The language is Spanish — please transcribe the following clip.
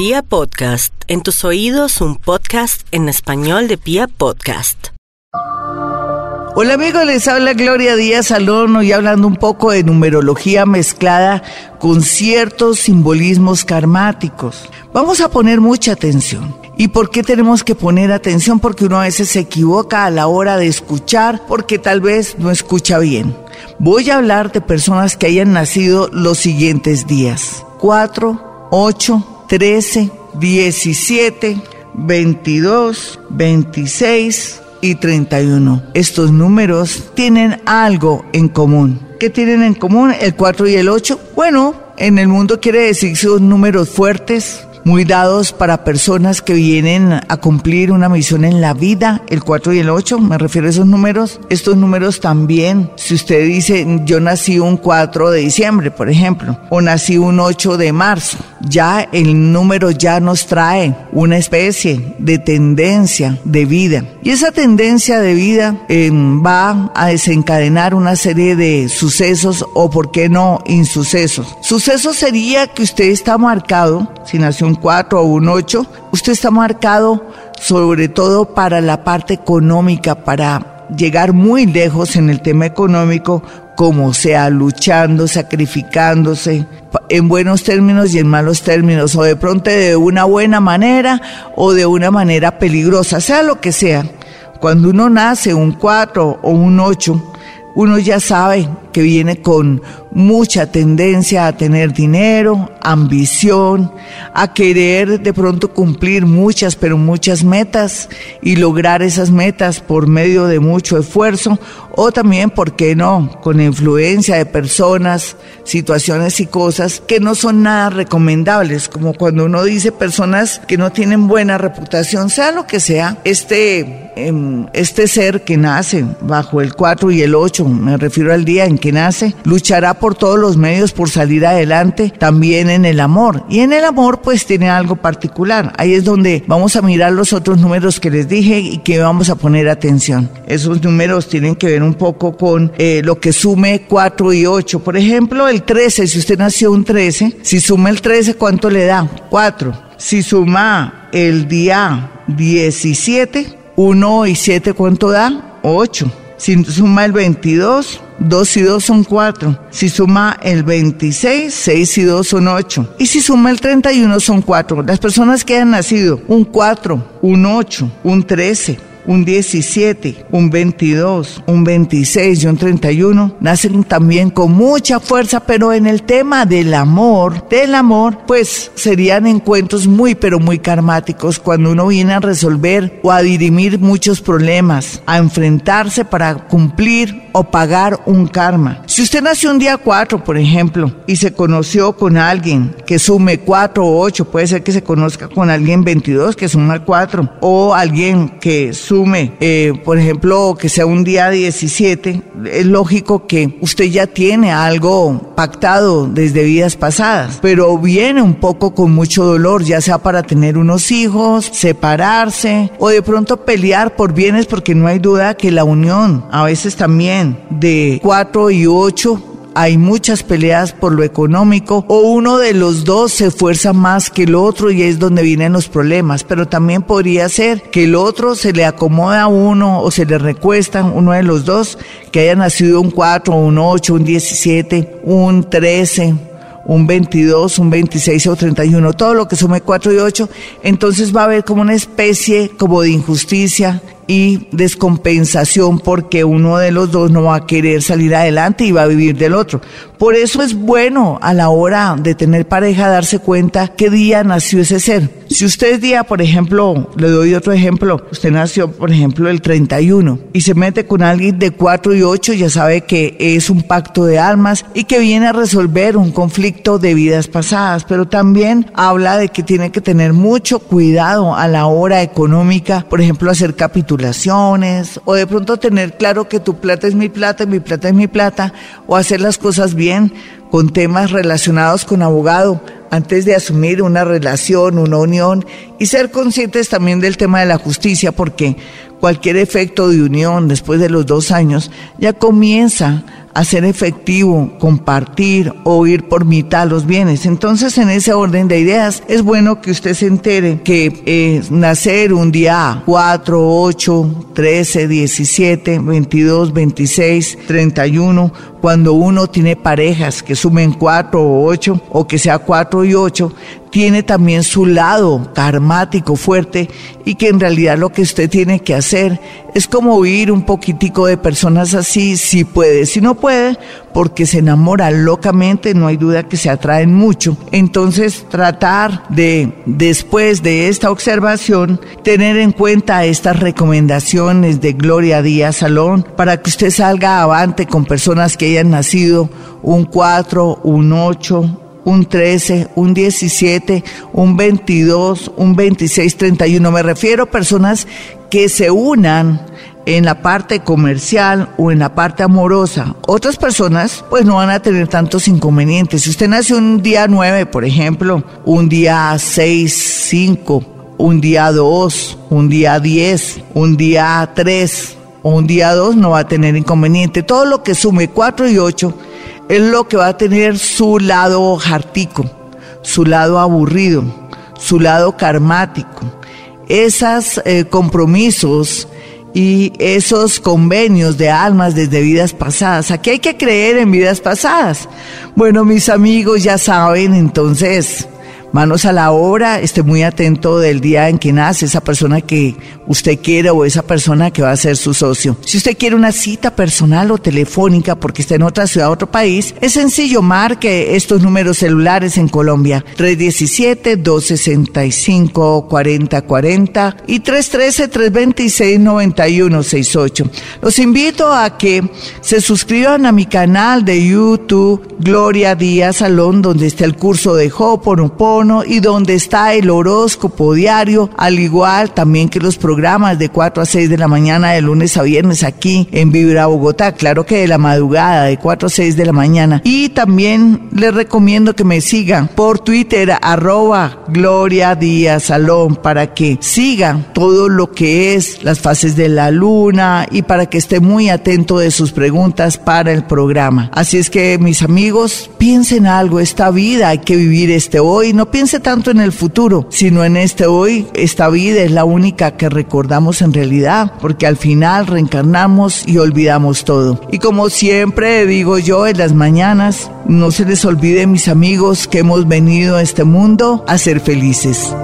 Pia Podcast, en tus oídos un podcast en español de Pia Podcast. Hola amigos, les habla Gloria Díaz Salón y hablando un poco de numerología mezclada con ciertos simbolismos karmáticos. Vamos a poner mucha atención. ¿Y por qué tenemos que poner atención? Porque uno a veces se equivoca a la hora de escuchar porque tal vez no escucha bien. Voy a hablar de personas que hayan nacido los siguientes días. 4, 8, 13, 17, 22, 26 y 31. Estos números tienen algo en común. ¿Qué tienen en común el 4 y el 8? Bueno, en el mundo quiere decir que son números fuertes, muy dados para personas que vienen a cumplir una misión en la vida, el 4 y el 8, me refiero a esos números. Estos números también, si usted dice, yo nací un 4 de diciembre, por ejemplo, o nací un 8 de marzo, ya el número ya nos trae una especie de tendencia de vida. Y esa tendencia de vida em, va a desencadenar una serie de sucesos o, por qué no, insucesos. Suceso sería que usted está marcado, si nació un 4 o un 8, usted está marcado sobre todo para la parte económica, para llegar muy lejos en el tema económico, como sea, luchando, sacrificándose, en buenos términos y en malos términos, o de pronto de una buena manera o de una manera peligrosa, sea lo que sea. Cuando uno nace un 4 o un 8, uno ya sabe que viene con mucha tendencia a tener dinero, ambición, a querer de pronto cumplir muchas, pero muchas metas y lograr esas metas por medio de mucho esfuerzo o también, ¿por qué no?, con influencia de personas, situaciones y cosas que no son nada recomendables, como cuando uno dice personas que no tienen buena reputación, sea lo que sea, este, em, este ser que nace bajo el 4 y el 8, me refiero al día en que nace, luchará por todos los medios por salir adelante, también en el amor. Y en el amor pues tiene algo particular. Ahí es donde vamos a mirar los otros números que les dije y que vamos a poner atención. Esos números tienen que ver un poco con eh, lo que sume 4 y 8. Por ejemplo, el 13, si usted nació un 13, si suma el 13, ¿cuánto le da? 4. Si suma el día 17, 1 y 7, ¿cuánto da? 8. Si suma el 22, 2 y 2 son 4. Si suma el 26, 6 y 2 son 8. Y si suma el 31 son 4. Las personas que han nacido un 4, un 8, un 13, un 17, un 22, un 26 y un 31 nacen también con mucha fuerza, pero en el tema del amor, del amor, pues serían encuentros muy, pero muy karmáticos cuando uno viene a resolver o a dirimir muchos problemas, a enfrentarse para cumplir o pagar un karma. Si usted nació un día 4, por ejemplo, y se conoció con alguien que sume 4 o 8, puede ser que se conozca con alguien 22 que suma 4, o alguien que eh, por ejemplo, que sea un día 17, es lógico que usted ya tiene algo pactado desde vidas pasadas, pero viene un poco con mucho dolor, ya sea para tener unos hijos, separarse o de pronto pelear por bienes porque no hay duda que la unión a veces también de 4 y 8 hay muchas peleas por lo económico o uno de los dos se esfuerza más que el otro y es donde vienen los problemas, pero también podría ser que el otro se le acomoda a uno o se le recuestan uno de los dos que haya nacido un 4, un 8, un 17, un 13, un 22, un 26 o 31, todo lo que sume 4 y 8, entonces va a haber como una especie como de injusticia y descompensación porque uno de los dos no va a querer salir adelante y va a vivir del otro. Por eso es bueno a la hora de tener pareja darse cuenta qué día nació ese ser. Si usted es día, por ejemplo, le doy otro ejemplo, usted nació, por ejemplo, el 31 y se mete con alguien de 4 y 8, ya sabe que es un pacto de almas y que viene a resolver un conflicto de vidas pasadas, pero también habla de que tiene que tener mucho cuidado a la hora económica, por ejemplo, hacer capitulaciones o de pronto tener claro que tu plata es mi plata y mi plata es mi plata o hacer las cosas bien con temas relacionados con abogado antes de asumir una relación, una unión y ser conscientes también del tema de la justicia porque cualquier efecto de unión después de los dos años ya comienza hacer efectivo, compartir o ir por mitad los bienes. Entonces, en ese orden de ideas, es bueno que usted se entere que eh, nacer un día 4, 8, 13, 17, 22, 26, 31, cuando uno tiene parejas que sumen 4 o 8 o que sea 4 y 8, tiene también su lado karmático fuerte y que en realidad lo que usted tiene que hacer es como oír un poquitico de personas así, si puede, si no puede, porque se enamora locamente, no hay duda que se atraen mucho. Entonces tratar de, después de esta observación, tener en cuenta estas recomendaciones de Gloria Díaz Salón para que usted salga avante con personas que hayan nacido un 4, un 8, un 13, un 17, un 22, un 26, 31. Me refiero a personas que se unan en la parte comercial o en la parte amorosa. Otras personas pues no van a tener tantos inconvenientes. Si usted nace un día 9, por ejemplo, un día 6, 5, un día 2, un día 10, un día 3 o un día 2 no va a tener inconveniente. Todo lo que sume 4 y 8 es lo que va a tener su lado jartico, su lado aburrido, su lado karmático. Esos eh, compromisos y esos convenios de almas desde vidas pasadas. Aquí hay que creer en vidas pasadas. Bueno, mis amigos ya saben, entonces manos a la obra, esté muy atento del día en que nace esa persona que usted quiere o esa persona que va a ser su socio. Si usted quiere una cita personal o telefónica porque está en otra ciudad, otro país, es sencillo, marque estos números celulares en Colombia, 317-265-4040 y 313-326-9168. Los invito a que se suscriban a mi canal de YouTube, Gloria Díaz Salón, donde está el curso de Y donde está el horóscopo diario, al igual también que los programas de 4 a 6 de la mañana de lunes a viernes aquí en Vibra Bogotá, claro que de la madrugada de 4 a 6 de la mañana. Y también les recomiendo que me sigan por Twitter arroba Gloria Díaz Salón para que sigan todo lo que es las fases de la luna y para que esté muy atento de sus preguntas para el programa. Así es que mis amigos, piensen algo, esta vida hay que vivir este hoy, piense tanto en el futuro, sino en este hoy. Esta vida es la única que recordamos en realidad, porque al final reencarnamos y olvidamos todo. Y como siempre digo yo en las mañanas, no se les olvide mis amigos que hemos venido a este mundo a ser felices.